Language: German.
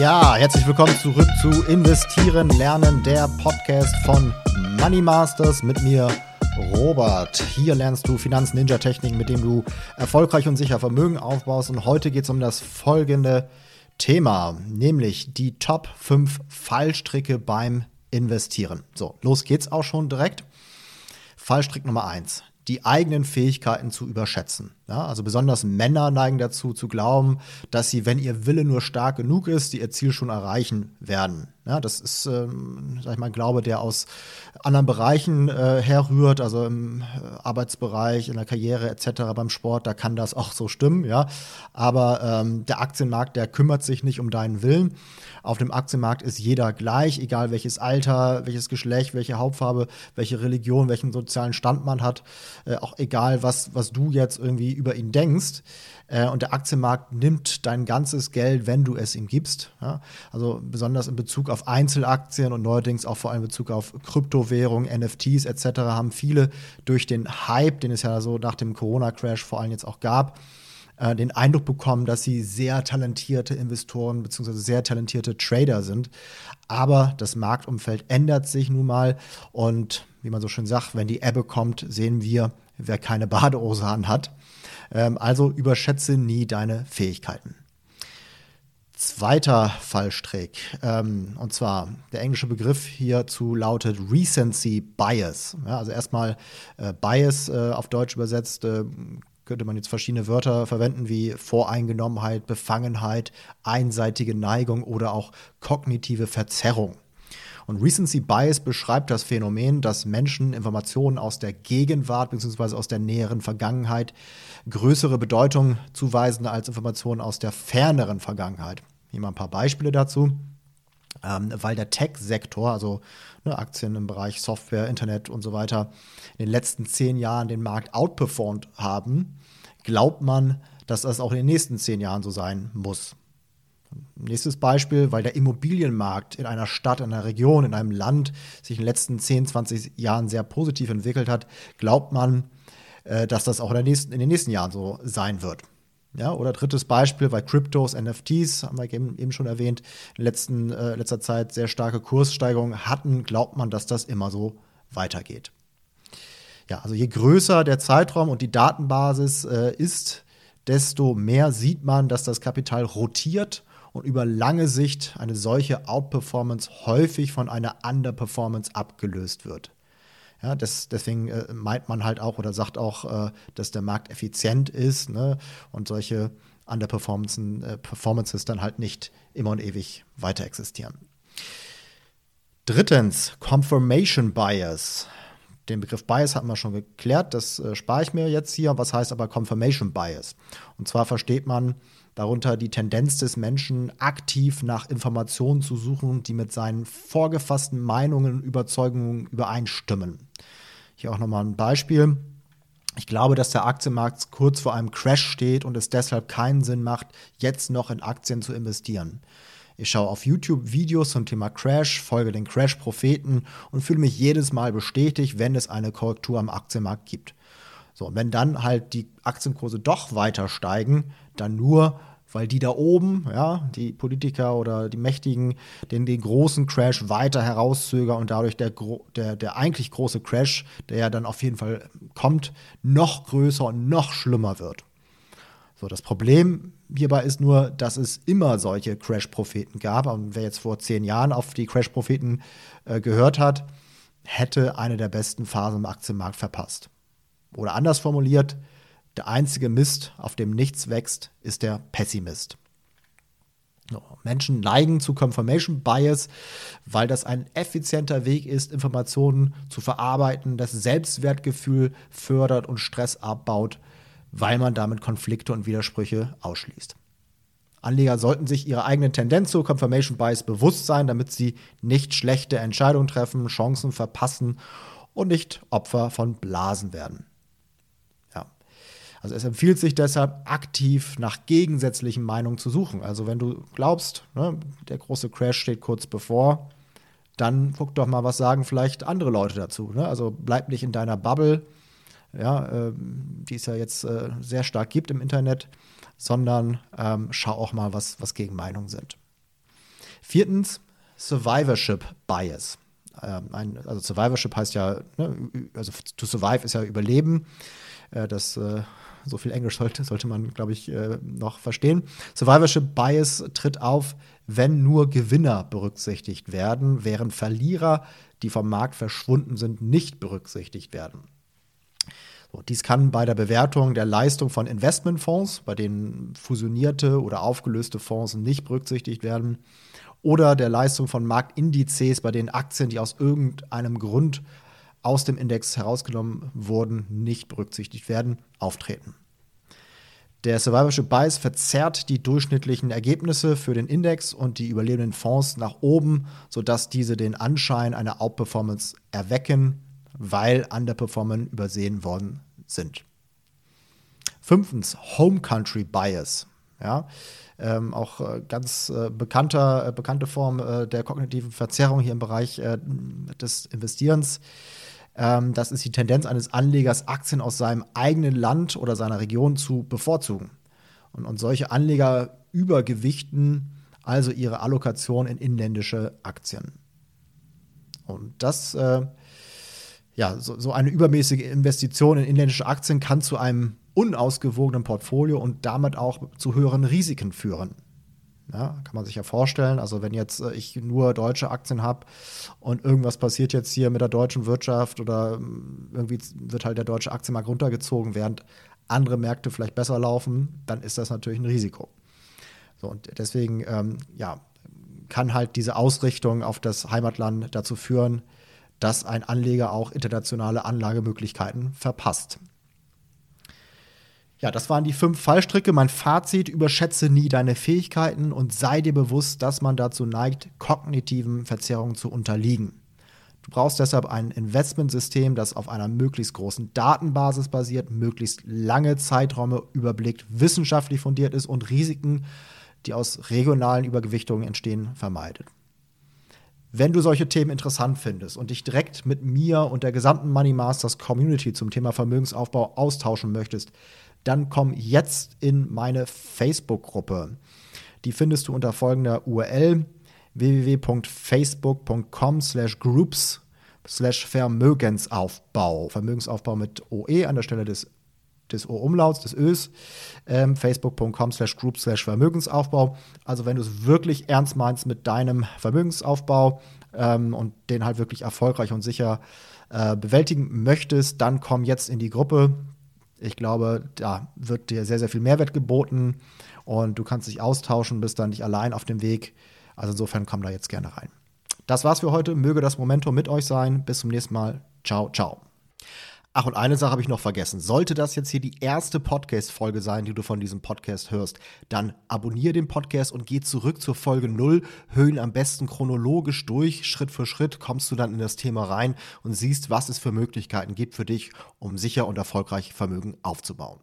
Ja, herzlich willkommen zurück zu Investieren, Lernen, der Podcast von Money Masters mit mir, Robert. Hier lernst du Finanz-Ninja-Techniken, mit denen du erfolgreich und sicher Vermögen aufbaust. Und heute geht es um das folgende Thema, nämlich die Top 5 Fallstricke beim Investieren. So, los geht's auch schon direkt. Fallstrick Nummer 1 die eigenen Fähigkeiten zu überschätzen. Ja, also besonders Männer neigen dazu zu glauben, dass sie, wenn ihr Wille nur stark genug ist, die ihr Ziel schon erreichen werden. Ja, das ist, ähm, sag ich mal, Glaube, der aus anderen Bereichen äh, herrührt, also im äh, Arbeitsbereich, in der Karriere etc. beim Sport, da kann das auch so stimmen, ja. Aber ähm, der Aktienmarkt, der kümmert sich nicht um deinen Willen. Auf dem Aktienmarkt ist jeder gleich, egal welches Alter, welches Geschlecht, welche Hauptfarbe, welche Religion, welchen sozialen Stand man hat, äh, auch egal, was, was du jetzt irgendwie über ihn denkst. Äh, und der Aktienmarkt nimmt dein ganzes Geld, wenn du es ihm gibst. Ja? Also besonders in Bezug auf Einzelaktien und neuerdings auch vor allem in Bezug auf Kryptowährungen, NFTs etc. haben viele durch den Hype, den es ja so nach dem Corona-Crash vor allem jetzt auch gab, äh, den Eindruck bekommen, dass sie sehr talentierte Investoren bzw. sehr talentierte Trader sind. Aber das Marktumfeld ändert sich nun mal und wie man so schön sagt, wenn die Ebbe kommt, sehen wir, wer keine Badehose hat. Ähm, also überschätze nie deine Fähigkeiten. Zweiter Fallstrick, ähm, und zwar der englische Begriff hierzu lautet Recency Bias. Ja, also erstmal äh, Bias äh, auf Deutsch übersetzt, äh, könnte man jetzt verschiedene Wörter verwenden wie Voreingenommenheit, Befangenheit, einseitige Neigung oder auch kognitive Verzerrung. Und Recency Bias beschreibt das Phänomen, dass Menschen Informationen aus der Gegenwart bzw. aus der näheren Vergangenheit größere Bedeutung zuweisen als Informationen aus der ferneren Vergangenheit. Hier mal ein paar Beispiele dazu. Ähm, weil der Tech-Sektor, also ne, Aktien im Bereich Software, Internet und so weiter, in den letzten zehn Jahren den Markt outperformed haben, glaubt man, dass das auch in den nächsten zehn Jahren so sein muss. Nächstes Beispiel, weil der Immobilienmarkt in einer Stadt, in einer Region, in einem Land sich in den letzten 10, 20 Jahren sehr positiv entwickelt hat, glaubt man, äh, dass das auch in, nächsten, in, den nächsten Jahren so sein wird. Ja, oder drittes Beispiel, weil Kryptos, NFTs, haben wir eben schon erwähnt, in letzten, äh, letzter Zeit sehr starke Kurssteigerungen hatten, glaubt man, dass das immer so weitergeht. Ja, also je größer der Zeitraum und die Datenbasis äh, ist, desto mehr sieht man, dass das Kapital rotiert und über lange Sicht eine solche Outperformance häufig von einer Underperformance abgelöst wird. Ja, das, deswegen äh, meint man halt auch oder sagt auch, äh, dass der Markt effizient ist ne? und solche Underperformances äh, Performances dann halt nicht immer und ewig weiter existieren. Drittens, Confirmation Bias. Den Begriff Bias hatten wir schon geklärt, das äh, spare ich mir jetzt hier. Was heißt aber Confirmation Bias? Und zwar versteht man darunter die Tendenz des Menschen, aktiv nach Informationen zu suchen, die mit seinen vorgefassten Meinungen und Überzeugungen übereinstimmen. Hier auch nochmal ein Beispiel. Ich glaube, dass der Aktienmarkt kurz vor einem Crash steht und es deshalb keinen Sinn macht, jetzt noch in Aktien zu investieren. Ich schaue auf YouTube Videos zum Thema Crash, folge den Crash-Propheten und fühle mich jedes Mal bestätigt, wenn es eine Korrektur am Aktienmarkt gibt. So, und wenn dann halt die Aktienkurse doch weiter steigen, dann nur, weil die da oben, ja, die Politiker oder die Mächtigen, den, den großen Crash weiter herauszögern und dadurch der, der, der eigentlich große Crash, der ja dann auf jeden Fall kommt, noch größer und noch schlimmer wird. So, das Problem hierbei ist nur, dass es immer solche Crash-Propheten gab. Und wer jetzt vor zehn Jahren auf die Crash-Propheten äh, gehört hat, hätte eine der besten Phasen im Aktienmarkt verpasst. Oder anders formuliert, der einzige Mist, auf dem nichts wächst, ist der Pessimist. Menschen neigen zu Confirmation Bias, weil das ein effizienter Weg ist, Informationen zu verarbeiten, das Selbstwertgefühl fördert und Stress abbaut, weil man damit Konflikte und Widersprüche ausschließt. Anleger sollten sich ihrer eigenen Tendenz zu Confirmation Bias bewusst sein, damit sie nicht schlechte Entscheidungen treffen, Chancen verpassen und nicht Opfer von Blasen werden. Also es empfiehlt sich deshalb aktiv nach gegensätzlichen Meinungen zu suchen. Also wenn du glaubst, ne, der große Crash steht kurz bevor, dann guck doch mal, was sagen vielleicht andere Leute dazu. Ne? Also bleib nicht in deiner Bubble, ja, äh, die es ja jetzt äh, sehr stark gibt im Internet, sondern ähm, schau auch mal, was, was Gegenmeinungen sind. Viertens, Survivorship Bias. Ähm, ein, also Survivorship heißt ja, ne, also to survive ist ja Überleben. Äh, das äh, so viel Englisch sollte, sollte man, glaube ich, äh, noch verstehen. Survivorship Bias tritt auf, wenn nur Gewinner berücksichtigt werden, während Verlierer, die vom Markt verschwunden sind, nicht berücksichtigt werden. So, dies kann bei der Bewertung der Leistung von Investmentfonds, bei denen fusionierte oder aufgelöste Fonds nicht berücksichtigt werden, oder der Leistung von Marktindizes, bei denen Aktien, die aus irgendeinem Grund aus dem Index herausgenommen wurden, nicht berücksichtigt werden, auftreten. Der Survivorship Bias verzerrt die durchschnittlichen Ergebnisse für den Index und die überlebenden Fonds nach oben, sodass diese den Anschein einer Outperformance erwecken, weil Underperformen übersehen worden sind. Fünftens, Home Country Bias. Ja, ähm, auch äh, ganz äh, bekannter, äh, bekannte Form äh, der kognitiven Verzerrung hier im Bereich äh, des Investierens. Ähm, das ist die Tendenz eines Anlegers, Aktien aus seinem eigenen Land oder seiner Region zu bevorzugen. Und, und solche Anleger übergewichten also ihre Allokation in inländische Aktien. Und das, äh, ja, so, so, eine übermäßige Investition in inländische Aktien kann zu einem unausgewogenen Portfolio und damit auch zu höheren Risiken führen. Ja, kann man sich ja vorstellen. Also wenn jetzt äh, ich nur deutsche Aktien habe und irgendwas passiert jetzt hier mit der deutschen Wirtschaft oder ähm, irgendwie wird halt der deutsche Aktienmarkt runtergezogen, während andere Märkte vielleicht besser laufen, dann ist das natürlich ein Risiko. So, und deswegen, ähm, ja, kann halt diese Ausrichtung auf das Heimatland dazu führen, dass ein Anleger auch internationale Anlagemöglichkeiten verpasst. Ja, das waren die fünf Fallstricke. Mein Fazit, überschätze nie deine Fähigkeiten und sei dir bewusst, dass man dazu neigt, kognitiven Verzerrungen zu unterliegen. Du brauchst deshalb ein Investmentsystem, das auf einer möglichst großen Datenbasis basiert, möglichst lange Zeiträume überblickt, wissenschaftlich fundiert ist und Risiken, die aus regionalen Übergewichtungen entstehen, vermeidet. Wenn du solche Themen interessant findest und dich direkt mit mir und der gesamten Money Masters Community zum Thema Vermögensaufbau austauschen möchtest, dann komm jetzt in meine Facebook-Gruppe. Die findest du unter folgender URL www.facebook.com slash groups slash Vermögensaufbau. Vermögensaufbau mit OE an der Stelle des, des O-Umlauts, des Ös. Ähm, Facebook.com slash groups slash Vermögensaufbau. Also wenn du es wirklich ernst meinst mit deinem Vermögensaufbau ähm, und den halt wirklich erfolgreich und sicher äh, bewältigen möchtest, dann komm jetzt in die Gruppe. Ich glaube, da wird dir sehr, sehr viel Mehrwert geboten und du kannst dich austauschen, bist dann nicht allein auf dem Weg. Also insofern komm da jetzt gerne rein. Das war's für heute. Möge das Momentum mit euch sein. Bis zum nächsten Mal. Ciao, ciao. Ach, und eine Sache habe ich noch vergessen. Sollte das jetzt hier die erste Podcast-Folge sein, die du von diesem Podcast hörst, dann abonniere den Podcast und geh zurück zur Folge 0. Höhen am besten chronologisch durch. Schritt für Schritt kommst du dann in das Thema rein und siehst, was es für Möglichkeiten gibt für dich, um sicher und erfolgreich Vermögen aufzubauen.